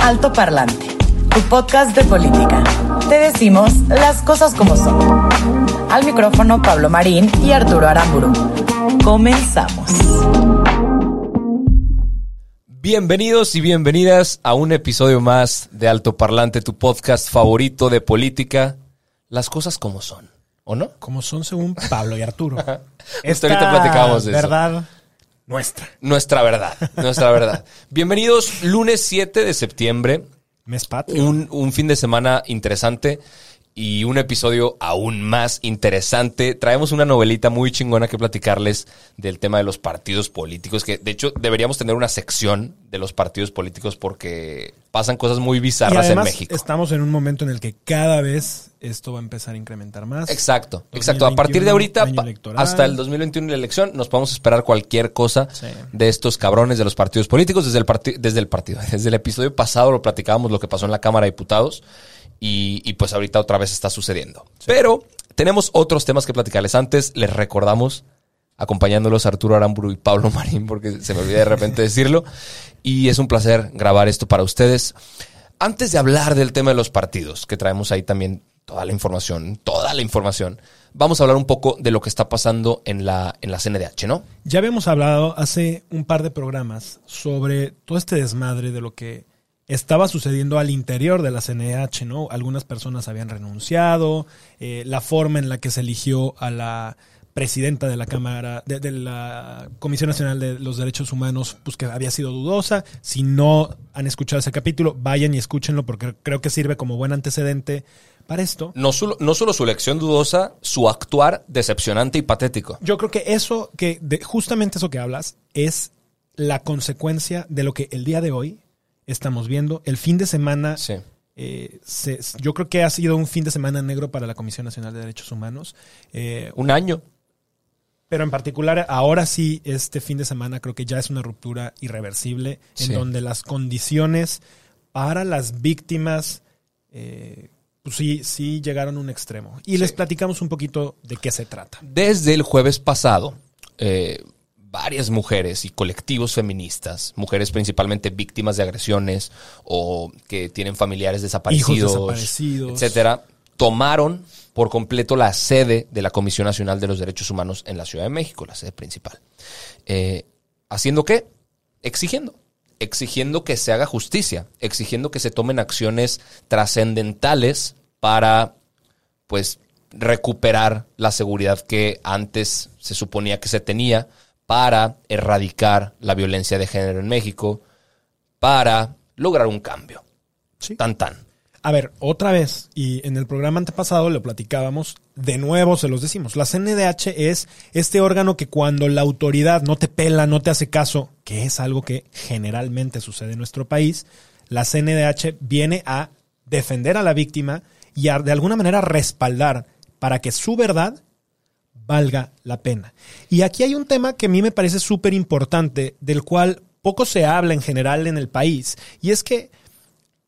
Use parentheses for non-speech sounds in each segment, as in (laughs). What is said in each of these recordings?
Alto Parlante, tu podcast de política. Te decimos las cosas como son. Al micrófono Pablo Marín y Arturo Aramburu. Comenzamos. Bienvenidos y bienvenidas a un episodio más de Alto Parlante, tu podcast favorito de política. Las cosas como son, ¿o no? Como son según Pablo y Arturo. (laughs) Justo ahorita platicábamos de eso. verdad nuestra. Nuestra verdad, nuestra verdad. Bienvenidos lunes 7 de septiembre, Mes patrio. un, un fin de semana interesante y un episodio aún más interesante. Traemos una novelita muy chingona que platicarles del tema de los partidos políticos, que de hecho deberíamos tener una sección de los partidos políticos porque pasan cosas muy y bizarras además en México. estamos en un momento en el que cada vez esto va a empezar a incrementar más. Exacto, exacto. A partir de 2021, ahorita hasta el 2021 y la elección nos podemos esperar cualquier cosa Sí. de estos cabrones de los partidos políticos. Desde el, desde el partido, (laughs) desde el episodio pasado lo platicábamos lo que pasó en la Cámara de Diputados y, y pues ahorita otra vez está sucediendo. Pero tenemos otros temas que platicarles. Antes les recordamos acompañándolos Arturo Aramburu y Pablo (laughs) Marín, porque se me olvida de repente decirlo. Y es un placer grabar esto para ustedes. Antes de hablar del tema de los partidos, que traemos ahí también toda la información, toda la información, vamos a hablar un poco de lo que está pasando en la, en la CNDH, ¿no? Ya habíamos hablado hace un par de programas sobre todo este desmadre de lo que estaba sucediendo al interior de la CNH, ¿no? Algunas personas habían renunciado, eh, la forma en la que se eligió a la presidenta de la Cámara, de, de la Comisión Nacional de los Derechos Humanos, pues que había sido dudosa. Si no han escuchado ese capítulo, vayan y escúchenlo porque creo que sirve como buen antecedente para esto. No solo, no solo su elección dudosa, su actuar decepcionante y patético. Yo creo que eso, que de- justamente eso que hablas, es la consecuencia de lo que el día de hoy estamos viendo. El fin de semana, Sí. eh, se- yo creo que ha sido un fin de semana negro para la Comisión Nacional de Derechos Humanos. Eh, Un año. pero en particular, ahora sí, este fin de semana creo que ya es una ruptura irreversible en Sí. donde las condiciones para las víctimas, eh, pues sí, sí llegaron a un extremo. Y les platicamos un poquito de qué se trata. Desde el jueves pasado, eh, varias mujeres y colectivos feministas, mujeres principalmente víctimas de agresiones o que tienen familiares desaparecidos, desaparecidos. etcétera, tomaron por completo la sede de la Comisión Nacional de los Derechos Humanos en la Ciudad de México, la sede principal. Eh, ¿Haciendo qué? Exigiendo. Exigiendo que se haga justicia, exigiendo que se tomen acciones trascendentales para pues recuperar la seguridad que antes se suponía que se tenía para erradicar la violencia de género en México, para lograr un cambio. Sí. Tan tan. A ver, otra vez, y en el programa antepasado lo platicábamos, de nuevo se los decimos, la CNDH es este órgano que cuando la autoridad no te pela, no te hace caso, que es algo que generalmente sucede en nuestro país, la CNDH viene a defender a la víctima y a de alguna manera respaldar para que su verdad valga la pena. Y aquí hay un tema que a mí me parece súper importante, del cual poco se habla en general en el país, y es que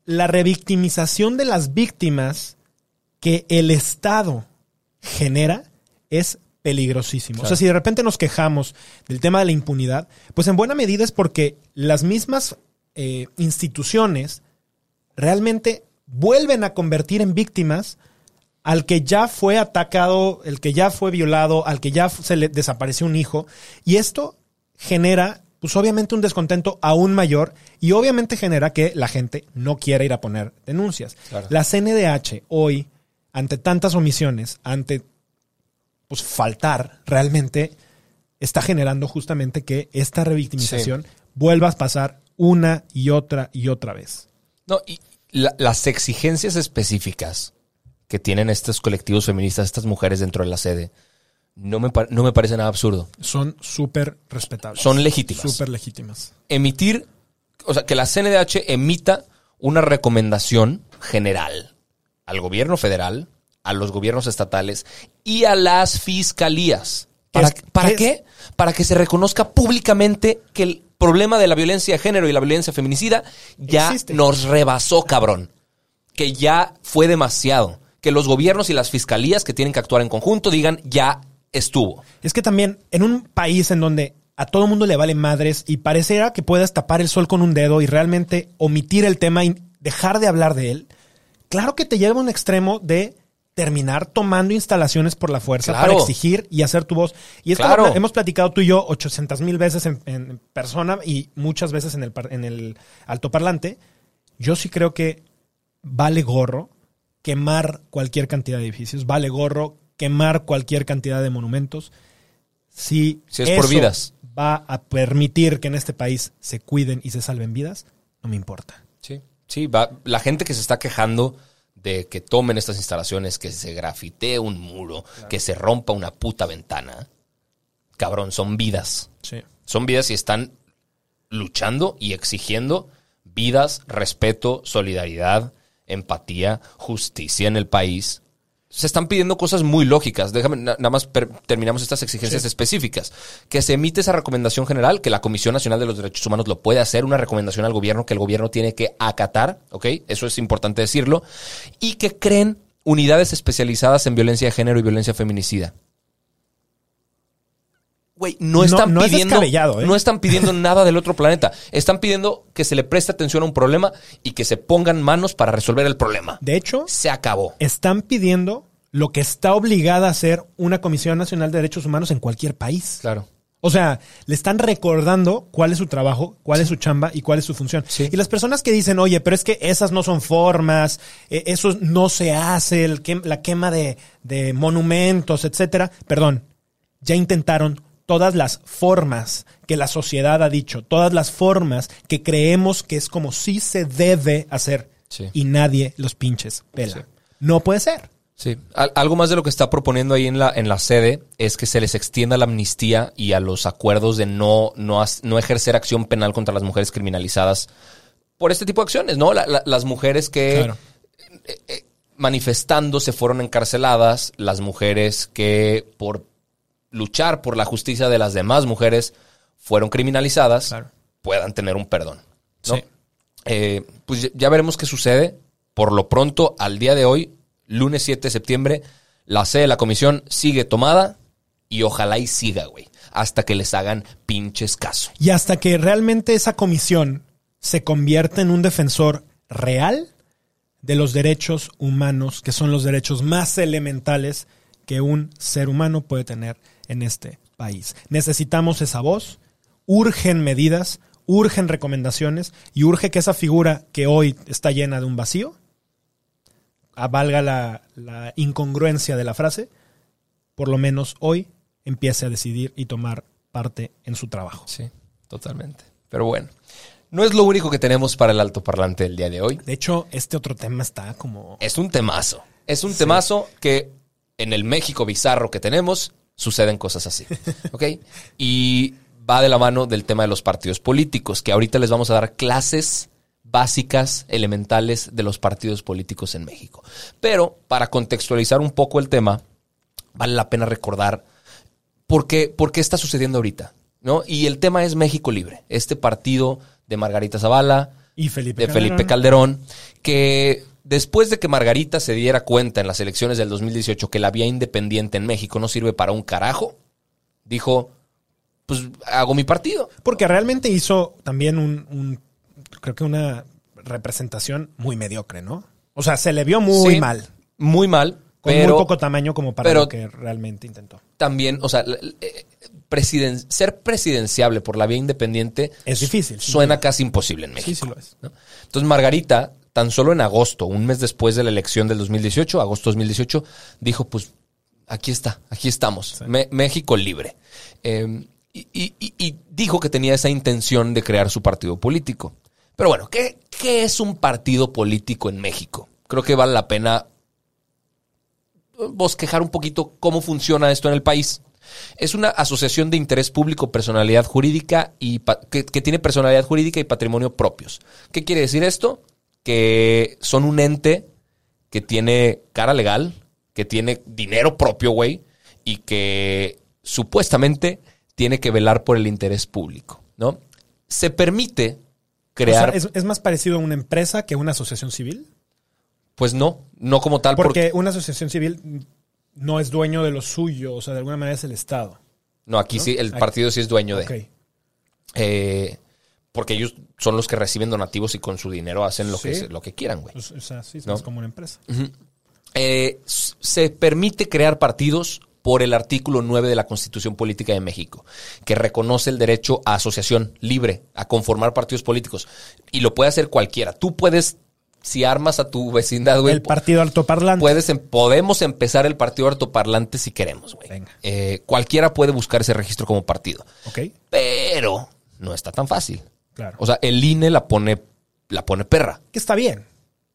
la revictimización de las víctimas que el Estado genera es peligrosísimo. O sea, si de repente nos quejamos del tema de la impunidad, pues en buena medida es porque las mismas eh, instituciones realmente vuelven a convertir en víctimas al que ya fue atacado, el que ya fue violado, al que ya se le desapareció un hijo. Y esto genera, pues obviamente un descontento aún mayor y obviamente genera que la gente no quiera ir a poner denuncias. Claro. La CNDH hoy, ante tantas omisiones, ante pues faltar realmente, está generando justamente que esta revictimización vuelva a pasar una y otra y otra vez. No, y la- las exigencias específicas que tienen estos colectivos feministas, estas mujeres dentro de la sede, no me, no me parece nada absurdo. Son súper respetables. Son legítimas. Súper legítimas. Emitir, o sea, que la CNDH emita una recomendación general al gobierno federal, a los gobiernos estatales y a las fiscalías. ¿Para, Es- ¿para es- qué? Para que se reconozca públicamente que el problema de la violencia de género y la violencia feminicida ya Existe. nos rebasó, cabrón. Que ya fue demasiado. Que los gobiernos y las fiscalías que tienen que actuar en conjunto digan ya estuvo. Es que también en un país en donde a todo mundo le vale madres y pareciera que puedas tapar el sol con un dedo y realmente omitir el tema y dejar de hablar de él, claro que te lleva a un extremo de terminar tomando instalaciones por la fuerza Claro. para exigir y hacer tu voz. Y esto Claro. lo- hemos platicado tú y yo 800 mil veces en, en persona y muchas veces en el, en el altoparlante. Yo sí creo que vale gorro quemar cualquier cantidad de edificios, vale gorro quemar cualquier cantidad de monumentos. Si, Si es por vidas. va a permitir que en este país se cuiden y se salven vidas, no me importa. Sí, sí, va, la gente que se está quejando de que tomen estas instalaciones, que se grafitee un muro, que se rompa una puta ventana, cabrón, son vidas. Sí. Son vidas y están luchando y exigiendo vidas, respeto, solidaridad, empatía, justicia en el país. Se están pidiendo cosas muy lógicas. Déjame, na- nada más terminamos estas exigencias específicas. Que se emite esa recomendación general, que la Comisión Nacional de los Derechos Humanos lo puede hacer, una recomendación al gobierno que el gobierno tiene que acatar, ¿ok? Eso es importante decirlo. Y que creen unidades especializadas en violencia de género y violencia feminicida. Güey, no están no es pidiendo. descabellado, ¿eh? No están pidiendo nada del otro planeta. Están pidiendo que se le preste atención a un problema y que se pongan manos para resolver el problema. De hecho, Se acabó. están pidiendo lo que está obligada a hacer una Comisión Nacional de Derechos Humanos en cualquier país. Claro. O sea, le están recordando cuál es su trabajo, cuál es su chamba y cuál es su función. Sí. Y las personas que dicen, oye, pero es que esas no son formas, eh, eso no se hace, el la quema de, de monumentos, etcétera. Perdón, ya intentaron todas las formas que la sociedad ha dicho, todas las formas que creemos que es como si se debe hacer. Sí. Y nadie los pinches pela. Sí. No puede ser. Sí. Al- algo más de lo que está proponiendo ahí en la, en la sede es que se les extienda la amnistía y a los acuerdos de no, no, no ejercer acción penal contra las mujeres criminalizadas por este tipo de acciones, ¿no? La- la- las mujeres que Claro. manifestando se fueron encarceladas, las mujeres que por luchar por la justicia de las demás mujeres fueron criminalizadas, Claro. puedan tener un perdón. ¿no? Sí. Eh, pues ya- ya veremos qué sucede. Por lo pronto, al día de hoy, lunes 7 de septiembre, la sede de la comisión sigue tomada y ojalá y siga, güey, hasta que les hagan pinches caso. Y hasta que realmente esa comisión se convierta en un defensor real de los derechos humanos, que son los derechos más elementales que un ser humano puede tener en este país. Necesitamos esa voz, urgen medidas, urgen recomendaciones y urge que esa figura que hoy está llena de un vacío, avalga la, la incongruencia de la frase, por lo menos hoy empiece a decidir y tomar parte en su trabajo. Sí, totalmente. Pero bueno, no es lo único que tenemos para el altoparlante del día de hoy. De hecho, este otro tema está como... Es un temazo. Es un temazo que en el México bizarro que tenemos suceden cosas así. (laughs) ¿Ok? Y va de la mano del tema de los partidos políticos, que ahorita les vamos a dar clases básicas, elementales de los partidos políticos en México. Pero para contextualizar un poco el tema, vale la pena recordar por qué, por qué está sucediendo ahorita. ¿no? Y el tema es México Libre, este partido de Margarita Zavala, Y Felipe de Felipe Calderón, que después de que Margarita se diera cuenta en las elecciones del 2018 que la vía independiente en México no sirve para un carajo, dijo, pues hago mi partido. Porque realmente hizo también un, un- creo que una representación muy mediocre, ¿no? O sea, se le vio muy Sí, mal, Muy mal, con pero muy poco tamaño como para pero- lo que realmente intentó. también, o sea, presiden- ser presidenciable por la vía independiente Es difícil, Suena casi imposible en Sí, México. sí lo es. ¿no? Entonces Margarita, tan solo en agosto, un mes después de la elección del 2018, agosto 2018, dijo, pues aquí está, aquí estamos, México libre. Eh, y, y- y- y dijo que tenía esa intención de crear su partido político. Pero bueno, ¿qué, qué es un partido político en México? Creo que vale la pena bosquejar un poquito cómo funciona esto en el país. Es una asociación de interés público, personalidad jurídica y que tiene personalidad jurídica y patrimonio propios. ¿Qué quiere decir esto? Que son un ente que tiene cara legal, que tiene dinero propio, güey, y que supuestamente tiene que velar por el interés público, ¿no? Se permite crear, O sea, es, es más parecido a una empresa que a una asociación civil. pues no, no como tal, Porque porque, una asociación civil no es dueño de lo suyo, o sea, de alguna manera es el Estado. no, aquí sí, el partido sí es dueño de. Ok. Eh, porque ellos son los que reciben donativos y con su dinero hacen lo, que, Sí. se- lo que quieran, güey. Pues, o sea, sí, es como una empresa. Eh, se permite crear partidos por el artículo 9 de la Constitución Política de México, que reconoce el derecho a asociación libre, a conformar partidos políticos. Y lo puede hacer cualquiera. Tú puedes, si armas a tu vecindad, güey, El partido altoparlante. puedes, em- podemos empezar el partido hartoparlante si queremos, güey. Venga. Eh, cualquiera puede buscar ese registro como partido. Ok, Pero no está tan fácil. Claro. O sea, el INE la pone, la pone perra. que está bien.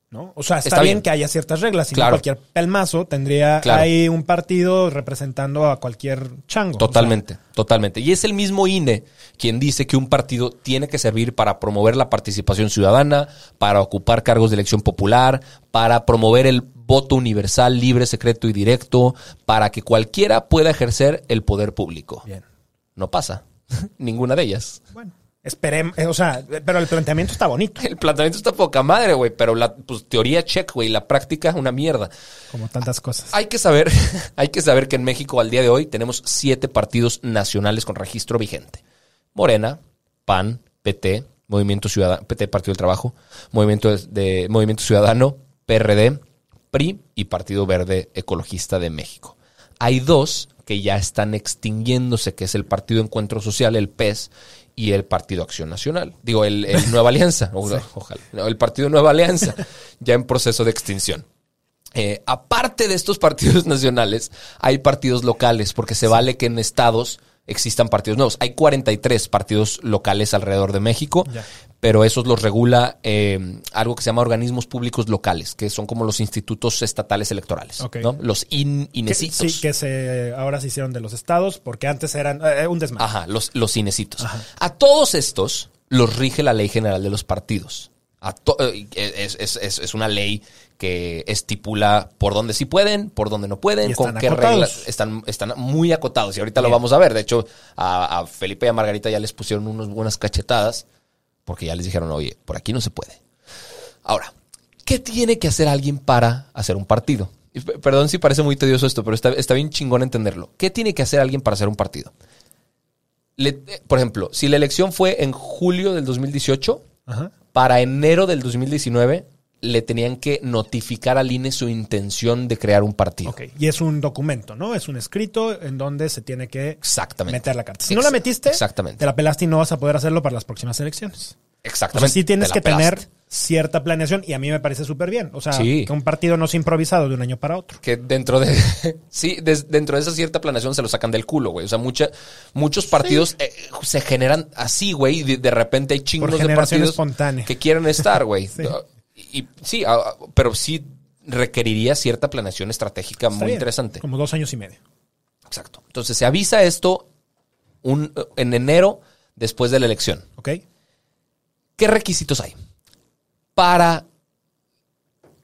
¿no? O sea, está, Está bien, bien. que haya ciertas reglas. Si Claro. cualquier pelmazo tendría Claro. ahí un partido representando a cualquier chango. Totalmente, totalmente. Y es el mismo INE quien dice que un partido tiene que servir para promover la participación ciudadana, para ocupar cargos de elección popular, para promover el voto universal, libre, secreto y directo, para que cualquiera pueda ejercer el poder público. Bien. No pasa. (laughs) Ninguna de ellas. Bueno, esperemos. eh, o sea, pero el planteamiento está bonito, El planteamiento está poca madre, güey, pero la pues, teoría check, güey, la práctica una mierda. como tantas cosas. Hay que saber, (laughs) hay que saber que en México al día de hoy tenemos siete partidos nacionales con registro vigente. Morena, PAN, PT, Movimiento Ciudadano, PT, Partido del Trabajo, Movimiento de, de- Movimiento Ciudadano, PRD, PRI y Partido Verde Ecologista de México. Hay dos que ya están extinguiéndose, que es el Partido Encuentro Social, el PES, y el Partido Acción Nacional. Digo, el, el Nueva Alianza. (laughs) Ojalá. No, el Partido Nueva Alianza, (laughs) ya en proceso de extinción. Eh, aparte de estos partidos (laughs) nacionales, hay partidos locales, porque se vale que en estados existan partidos nuevos. Hay 43 partidos locales alrededor de México, Ya. Pero esos los regula eh, algo que se llama organismos públicos locales, que son como los institutos estatales electorales. Los in, Que, inecitos. sí, que se, ahora se hicieron de los estados, porque antes eran eh, un desmadre. Ajá, los, los cinecitos. A todos estos los rige la ley general de los partidos. A to- eh, es, es- es- es una ley que estipula por dónde sí pueden, por dónde no pueden, con qué acotados. reglas. Están, están muy acotados y ahorita lo vamos a ver. De hecho, a, a Felipe y a Margarita ya les pusieron unas buenas cachetadas porque ya les dijeron, oye, por aquí no se puede. Ahora, ¿qué tiene que hacer alguien para hacer un partido? Y Perdón si parece muy tedioso esto, pero está, está bien chingón entenderlo. ¿Qué tiene que hacer alguien para hacer un partido? Le- eh, por ejemplo, si la elección fue en julio del 2018, Ajá. para enero del 2019 le tenían que notificar al INE su intención de crear un partido. Ok. Y es un documento, ¿no? Es un escrito en donde se tiene que Exactamente. meter la carta. Si no la metiste, Exactamente. te la pelaste y no vas a poder hacerlo para las próximas elecciones. O Exactamente. sea, sí tienes Te que pelaste. tener cierta planeación y a mí me parece súper bien. O sea, Sí. que un partido no sea improvisado de un año para otro. que dentro de (laughs) sí dentro de esa cierta planeación se lo sacan del culo güey o sea mucha, muchos partidos eh, se generan así güey y de, de repente hay chingos de partidos espontánea. que quieren estar güey (laughs) Sí. Y, sí ah, pero sí requeriría cierta planeación estratégica Está muy bien. interesante Como dos años y medio. exacto entonces se avisa esto un, en enero después de la elección ¿Ok? ¿Qué requisitos hay? Para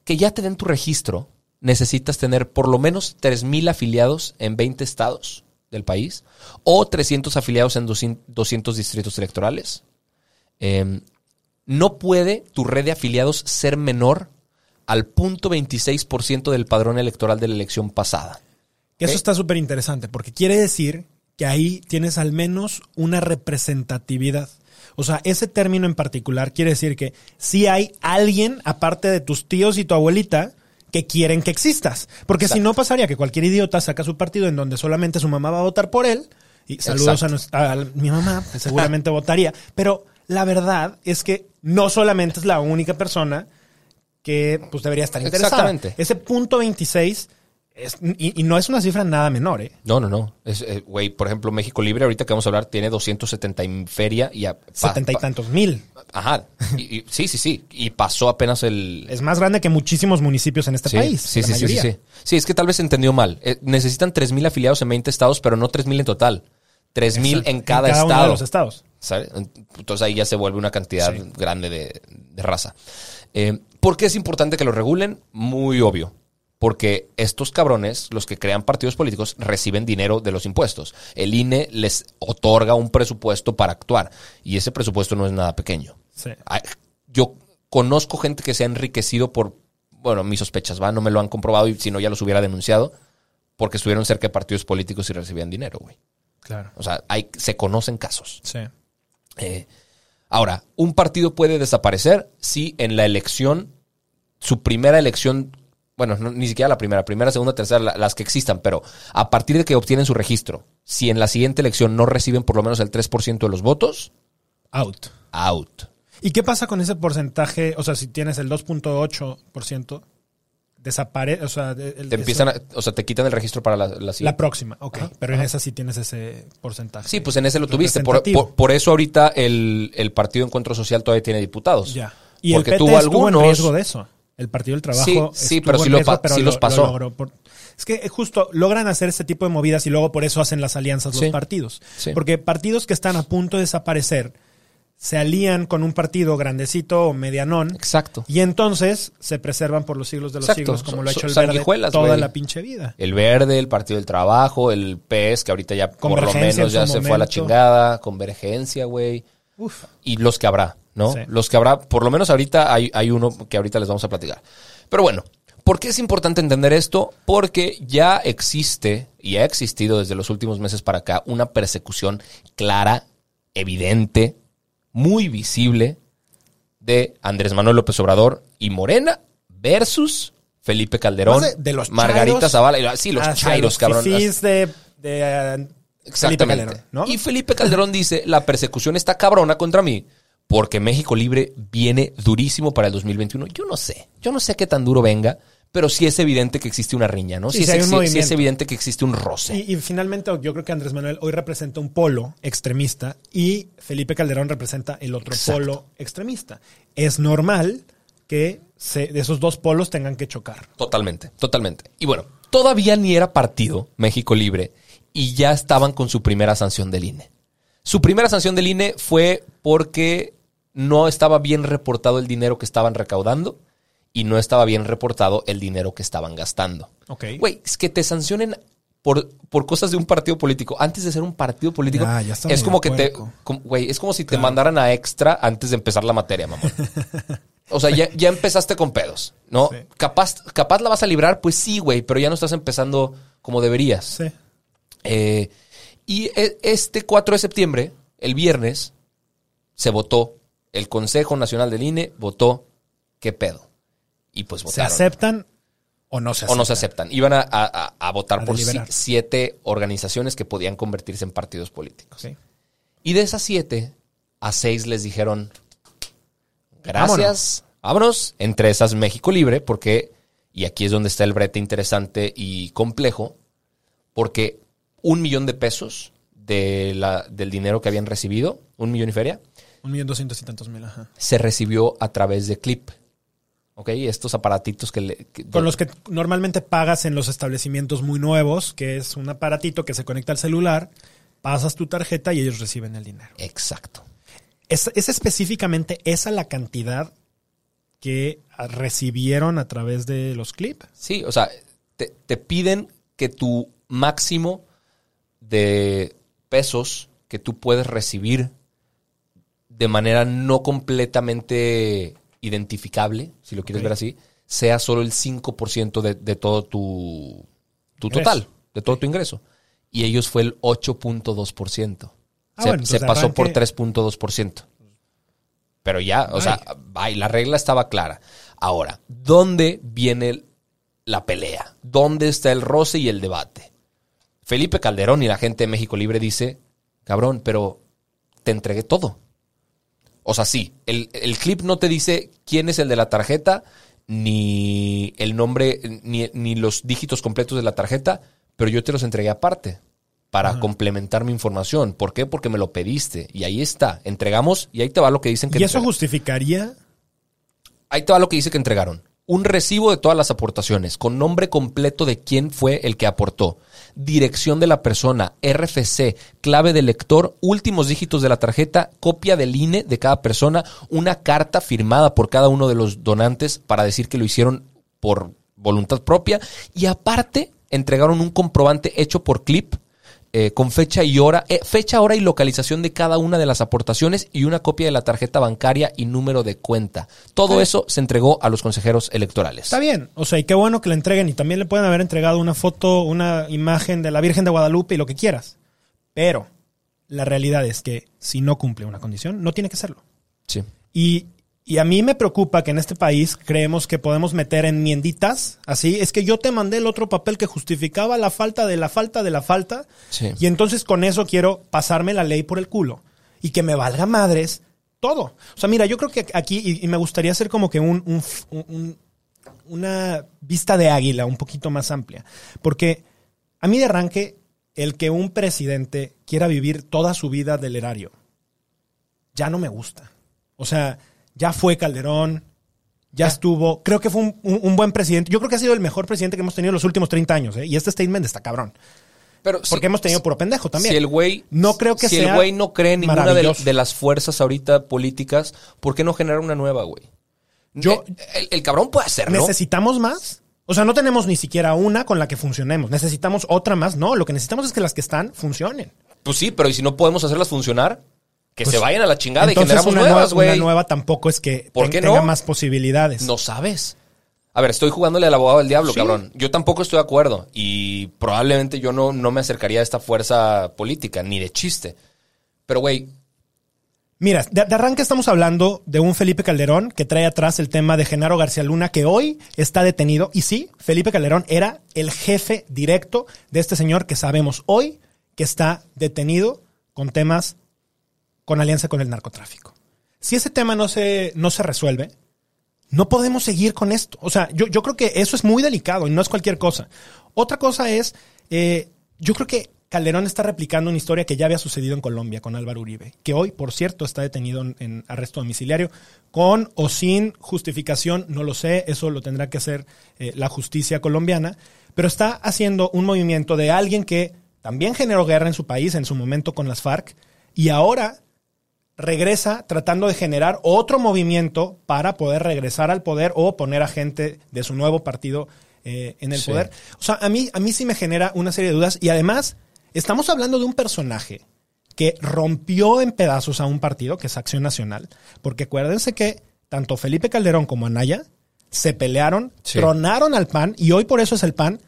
que ya te den tu registro, necesitas tener por lo menos 3.000 afiliados en 20 estados del país o 300 afiliados en 200 distritos electorales. Eh, no puede tu red de afiliados ser menor al punto 26% del padrón electoral de la elección pasada. Eso está súper interesante porque quiere decir que ahí tienes al menos una representatividad. O sea, ese término en particular quiere decir que sí hay alguien, aparte de tus tíos y tu abuelita, que quieren que existas. Porque si no pasaría que cualquier idiota saca su partido en donde solamente su mamá va a votar por él. Y saludos a, nuestra- a mi mamá, que seguramente votaría. Pero la verdad es que no solamente es la única persona que pues debería estar interesada. Exactamente. Ese punto 26 Es- y, y no es una cifra nada menor, ¿eh? No, no, no. Eh, Güey, por ejemplo, México Libre, ahorita que vamos a hablar, tiene 270 en feria y... Setenta y tantos mil. Ajá. Y- y- sí, sí, sí. Y pasó apenas el... Es más grande que muchísimos municipios en este sí, país. Sí, sí, sí, sí, sí. Sí, es que tal vez se entendió mal. Eh, necesitan 3.000 afiliados en 20 estados, pero no 3.000 en total. 3.000 Exacto. en cada, uno estado. de los estados. ¿Sabes? Entonces ahí ya se vuelve una cantidad Sí. grande de, de raza. Eh, ¿Por qué es importante que lo regulen? Muy obvio. Porque estos cabrones, los que crean partidos políticos, reciben dinero de los impuestos. El INE les otorga un presupuesto para actuar. Y ese presupuesto no es nada pequeño. Sí. Yo conozco gente que se ha enriquecido por, bueno, mis sospechas, ¿va? No me lo han comprobado y si no ya los hubiera denunciado. Porque estuvieron cerca de partidos políticos y recibían dinero, güey. Claro. O sea, hay, se conocen casos. Sí. Eh, ahora, un partido puede desaparecer si en la elección, su primera elección, bueno, no- ni siquiera la primera, primera, segunda, tercera, la- las que existan, pero a partir de que obtienen su registro, si en la siguiente elección no reciben por lo menos el 3% de los votos, Out. out. ¿Y qué pasa con ese porcentaje? O sea, si tienes el 2.8%, desaparece, o sea, el- Te empiezan, eso- a- o sea, te quitan el registro para la, la la próxima, ok. Ajá, Pero en esa sí tienes ese porcentaje. Sí, pues en ese lo tuviste. Por, por- por eso ahorita el, el Partido Encuentro Social todavía tiene diputados. Ya. Y Porque el PT tuvo algunos- en riesgo de eso. El Partido del Trabajo. Sí, sí, pero sí lo riesgo, pa- pero sí lo- los lo pasó. por- es que justo logran hacer ese tipo de movidas y luego por eso hacen las alianzas Sí. los partidos. Porque partidos que están a punto de desaparecer se alían con un partido grandecito o medianón Exacto. y entonces se preservan por los siglos de los Exacto. siglos, como lo ha hecho el verde toda la pinche vida. El Verde, el Partido del Trabajo, el PES, que ahorita ya por lo menos en ya se fue a la chingada. Convergencia, güey. Uf. Y los que habrá, ¿no? Sí. Los que habrá, por lo menos ahorita hay, hay uno que ahorita les vamos a platicar. Pero bueno, ¿por qué es importante entender esto? Porque ya existe y ha existido desde los últimos meses para acá una persecución clara, evidente, muy visible de Andrés Manuel López Obrador y Morena versus Felipe Calderón, de- de los Margarita chairos Zavala, y- sí, los chairos, cabrón. de, de, Felipe Exactamente. Calderón, ¿no? Y Felipe Calderón dice, la persecución está cabrona contra mí porque México Libre viene durísimo para el 2021. Yo no sé, yo no sé qué tan duro venga, pero sí es evidente que existe una riña, ¿no? Sí, es, un sí evidente que existe un roce. Y, y finalmente yo creo que Andrés Manuel hoy representa un polo extremista y Felipe Calderón representa el otro Exacto. polo extremista. Es normal que se- de esos dos polos tengan que chocar. Totalmente, totalmente. Y bueno, todavía ni era partido México Libre y ya estaban con su primera sanción del INE. Su primera sanción del INE fue porque no estaba bien reportado el dinero que estaban recaudando y no estaba bien reportado el dinero que estaban gastando. Ok. Güey, es que te sancionen por, por cosas de un partido político antes de ser un partido político. Ya, ya es como que te. Güey, es como si te mandaran a extra antes de empezar la materia, mamón. (laughs) O sea, ya, ya empezaste con pedos, ¿no? Sí. Capaz, capaz la vas a librar, pues sí, güey, pero ya no estás empezando como deberías. Sí. Eh, y e- este 4 de septiembre, el viernes, se votó. El Consejo Nacional del INE votó qué pedo. Y pues ¿Se aceptan o no se aceptan? o no se aceptan. Iban a, a- a votar A por deliberar. siete organizaciones que podían convertirse en partidos políticos. Y de esas siete, a seis les dijeron, gracias, vámonos. Entre esas México Libre, porque, y aquí es donde está el brete interesante y complejo, porque un millón de pesos de la, del dinero que habían recibido, un millón y feria, Un millón doscientos y tantos mil, ajá. se recibió a través de Clip. ¿Ok? Estos aparatitos que le... que- Con los que normalmente pagas en los establecimientos muy nuevos, que es un aparatito que se conecta al celular, pasas tu tarjeta y ellos reciben el dinero. Exacto. ¿Es, es específicamente esa la cantidad que recibieron a través de los clips? Sí, o sea, te, te piden que tu máximo de pesos que tú puedes recibir de manera no completamente identificable, si lo quieres ver así, sea solo el 5% de, de todo tu, tu total, de todo tu ingreso. Y ellos fue el 8.2%. Ah, se bueno, se entonces pasó por arranque- 3.2%. Pero ya, o sea, bye, la regla estaba clara. Ahora, ¿dónde viene la pelea? ¿Dónde está el roce y el debate? Felipe Calderón y la gente de México Libre dice, cabrón, pero te entregué todo. O sea, sí, el, el clip no te dice quién es el de la tarjeta, ni el nombre, ni, ni los dígitos completos de la tarjeta, pero yo te los entregué aparte para complementar mi información. ¿Por qué? Porque me lo pediste. Y ahí está. Entregamos y ahí te va lo que dicen que ¿Y eso entregaron. justificaría? Ahí te va lo que dice que entregaron. Un recibo de todas las aportaciones, con nombre completo de quién fue el que aportó, dirección de la persona, RFC, clave del lector, últimos dígitos de la tarjeta, copia del INE de cada persona, una carta firmada por cada uno de los donantes para decir que lo hicieron por voluntad propia y aparte entregaron un comprobante hecho por clip eh, con fecha y hora, eh, fecha, hora y localización de cada una de las aportaciones y una copia de la tarjeta bancaria y número de cuenta. Todo eso se entregó a los consejeros electorales. Está bien, o sea, y qué bueno que le entreguen y también le pueden haber entregado una foto, una imagen de la Virgen de Guadalupe y lo que quieras. Pero la realidad es que si no cumple una condición, no tiene que serlo. Sí. Y, y a mí me preocupa que en este país creemos que podemos meter enmienditas, así, es que yo te mandé el otro papel que justificaba la falta de la falta de la falta, Sí. y entonces con eso quiero pasarme la ley por el culo y que me valga madres todo. O sea, mira, yo creo que aquí, y, y me gustaría hacer como que un, un- un- una vista de águila un poquito más amplia, porque a mí de arranque, el que un presidente quiera vivir toda su vida del erario, ya no me gusta. O sea, ya fue Calderón, ya estuvo. Creo que fue un, un- un buen presidente. Yo creo que ha sido el mejor presidente que hemos tenido en los últimos 30 años. ¿eh? Y este statement está cabrón. Pero Porque hemos tenido puro pendejo también. Si el güey. No creo que si sea el güey no cree en ninguna de, las fuerzas ahorita políticas, ¿por qué no generar una nueva, güey? Yo- Eh, el, el cabrón puede hacerlo. ¿Necesitamos más? O sea, no tenemos ni siquiera una con la que funcionemos. ¿Necesitamos otra más? No, lo que necesitamos es que las que están funcionen. Pues sí, pero ¿y si no podemos hacerlas funcionar? Que Pues, se vayan a la chingada y generamos una, nuevas, nueva, una güey. nueva tampoco es que ¿Por ten- qué tenga no? más posibilidades. No sabes. A ver, estoy jugándole al abogado del diablo, Sí. cabrón. Yo tampoco estoy de acuerdo. Y probablemente yo no, no me acercaría a esta fuerza política, ni de chiste. Pero, güey, Mira, de, de arranque estamos hablando de un Felipe Calderón que trae atrás el tema de Genaro García Luna, que hoy está detenido. Y sí, Felipe Calderón era el jefe directo de este señor que sabemos hoy que está detenido con temas con alianza con el narcotráfico. Si ese tema no se, no se resuelve, no podemos seguir con esto. O sea, yo, yo creo que eso es muy delicado y no es cualquier cosa. Otra cosa es, eh, yo creo que Calderón está replicando una historia que ya había sucedido en Colombia con Álvaro Uribe, que hoy, por cierto, está detenido en, arresto domiciliario, con o sin justificación, no lo sé, eso lo tendrá que hacer eh, la justicia colombiana, pero está haciendo un movimiento de alguien que también generó guerra en su país en su momento con las FARC y ahora regresa tratando de generar otro movimiento para poder regresar al poder o poner a gente de su nuevo partido eh, en el Sí. poder. O sea, a mí, a mí sí me genera una serie de dudas y además estamos hablando de un personaje que rompió en pedazos a un partido, que es Acción Nacional, porque acuérdense que tanto Felipe Calderón como Anaya se pelearon, Sí. tronaron al PAN y hoy por eso es el PAN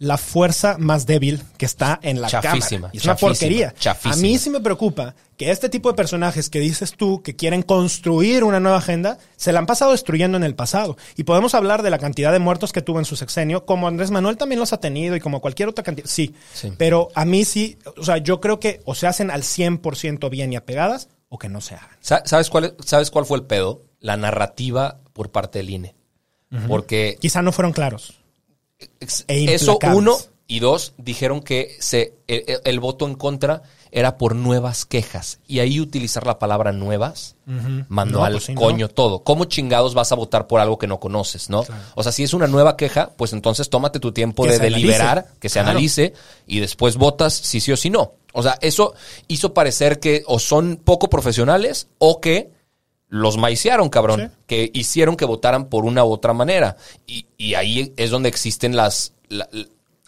la fuerza más débil que está en la Chafísima, Cámara. Y es una porquería. chafísima. A mí sí me preocupa que este tipo de personajes que dices tú que quieren construir una nueva agenda se la han pasado destruyendo en el pasado. Y podemos hablar de la cantidad de muertos que tuvo en su sexenio, como Andrés Manuel también los ha tenido y como cualquier otra cantidad. Sí, Sí. pero a mí sí, o sea, yo creo que o se hacen al 100% bien y apegadas o que no se hagan. Sa- ¿sabes cuál, es- ¿sabes cuál fue el pedo? La narrativa por parte del INE. Porque Quizá no fueron claros. E eso, uno, y dos, dijeron que se, el, voto en contra era por nuevas quejas. Y ahí utilizar la palabra nuevas mandó No, al pues sí, no. coño todo. ¿Cómo chingados vas a votar por algo que no conoces, no? O sea, si es una nueva queja, pues entonces tómate tu tiempo Que de analice. deliberar, que se Claro. analice y después votas si sí o si no. O sea, eso hizo parecer que o son poco profesionales o que los maiciaron, cabrón, Sí. que hicieron que votaran por una u otra manera. Y, y ahí es donde existen las, la-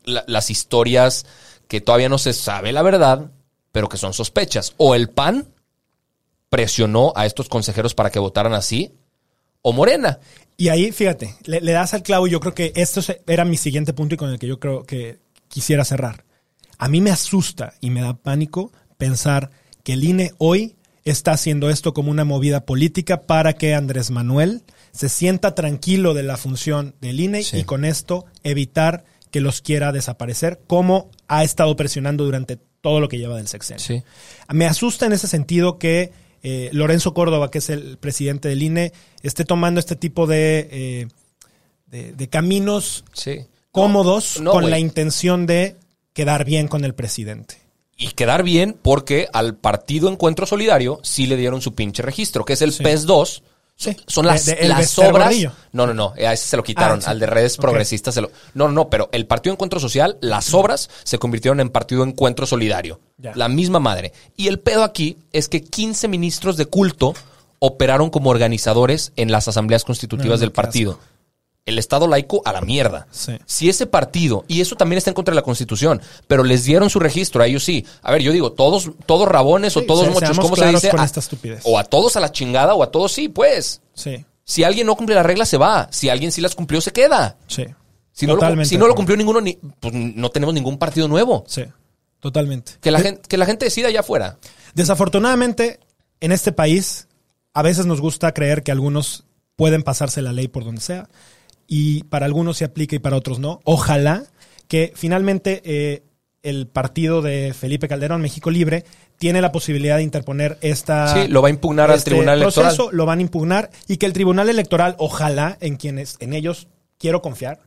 la- las historias que todavía no se sabe la verdad, pero que son sospechas. O el PAN presionó a estos consejeros para que votaran así, o Morena. Y ahí, fíjate, le, le das al clavo y yo creo que esto era mi siguiente punto y con el que yo creo que quisiera cerrar. A mí me asusta y me da pánico pensar que el INE hoy está haciendo esto como una movida política para que Andrés Manuel se sienta tranquilo de la función del INE Sí. y con esto evitar que los quiera desaparecer, como ha estado presionando durante todo lo que lleva del sexenio. Sí. Me asusta en ese sentido que eh, Lorenzo Córdoba, que es el presidente del INE, esté tomando este tipo de, eh, de- de caminos Sí. cómodos No, con la intención de quedar bien con el presidente. Y quedar bien porque al partido Encuentro Solidario sí le dieron su pinche registro, que es el Sí. PES 2. Sí. Son las, de- las obras. No, no, no. A ese se lo quitaron. Ah, sí. Al de redes progresistas se lo. No, no, no. Pero el Partido Encuentro Social, las obras se convirtieron en Partido Encuentro Solidario. Ya. La misma madre. Y el pedo aquí es que 15 ministros de culto operaron como organizadores en las asambleas constitutivas No, del partido. El Estado laico a la mierda. Sí. Si ese partido, y eso también está en contra de la Constitución, pero les dieron su registro, a ellos sí. A ver, yo digo, todos, todos rabones o todos se- muchos, seamos ¿cómo se dice? A- esta. O a todos a la chingada o a todos sí, pues. Sí, Si alguien no cumple las reglas, se va. Si alguien sí las cumplió, se queda. sí. Si no, lo, Totalmente si no lo cumplió ninguno, ni- pues no tenemos ningún partido nuevo. Sí, totalmente. Que la, De- gente, que la gente decida allá afuera. Desafortunadamente, en este país, a veces nos gusta creer que algunos pueden pasarse la ley por donde sea. Y para algunos se aplica y para otros no. Ojalá que finalmente eh, el partido de Felipe Calderón, México Libre, tiene la posibilidad de interponer esta. Sí, lo va a impugnar al este Tribunal proceso, Electoral. Lo van a impugnar y que el Tribunal Electoral, ojalá, en quienes, en ellos quiero confiar,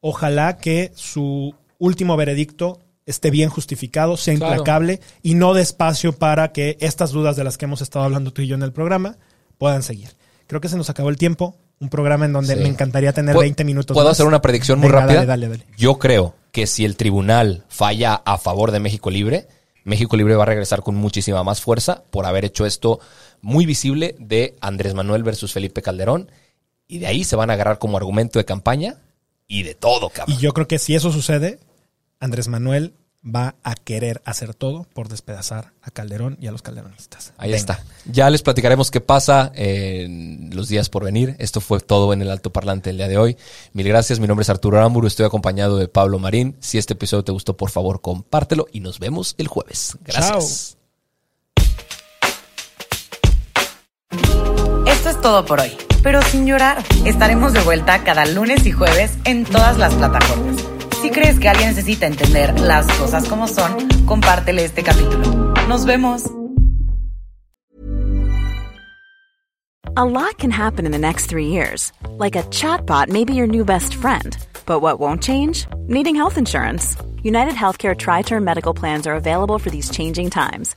ojalá que su último veredicto esté bien justificado, sea Claro. implacable y no dé espacio para que estas dudas de las que hemos estado hablando tú y yo en el programa puedan seguir. Creo que se nos acabó el tiempo. Un programa en donde Sí. me encantaría tener ¿Puedo- 20 minutos. ¿Puedo más. hacer una predicción muy Venga, rápida? Dale, dale, dale. Yo creo que si el tribunal falla a favor de México Libre, México Libre va a regresar con muchísima más fuerza por haber hecho esto muy visible de Andrés Manuel versus Felipe Calderón. Y de ahí se van a agarrar como argumento de campaña y de todo, cabrón. Y yo creo que si eso sucede, Andrés Manuel va a querer hacer todo por despedazar a Calderón y a los calderonistas. Ahí Venga. está. Ya les platicaremos qué pasa en los días por venir. Esto fue todo en el Alto Parlante el día de hoy. Mil gracias. Mi nombre es Arturo Aramburu. Estoy acompañado de Pablo Marín. Si este episodio te gustó, por favor, compártelo y nos vemos el jueves. Gracias. Esto es todo por hoy, pero sin llorar. Estaremos de vuelta cada lunes y jueves en todas las plataformas. Si crees que alguien necesita entender las cosas como son, compártele este capítulo. Nos vemos. A lot can happen in the next three years. Like a chatbot may be your new best friend. But what won't change? Needing health insurance. United Healthcare Tri Term Medical Plans are available for these changing times.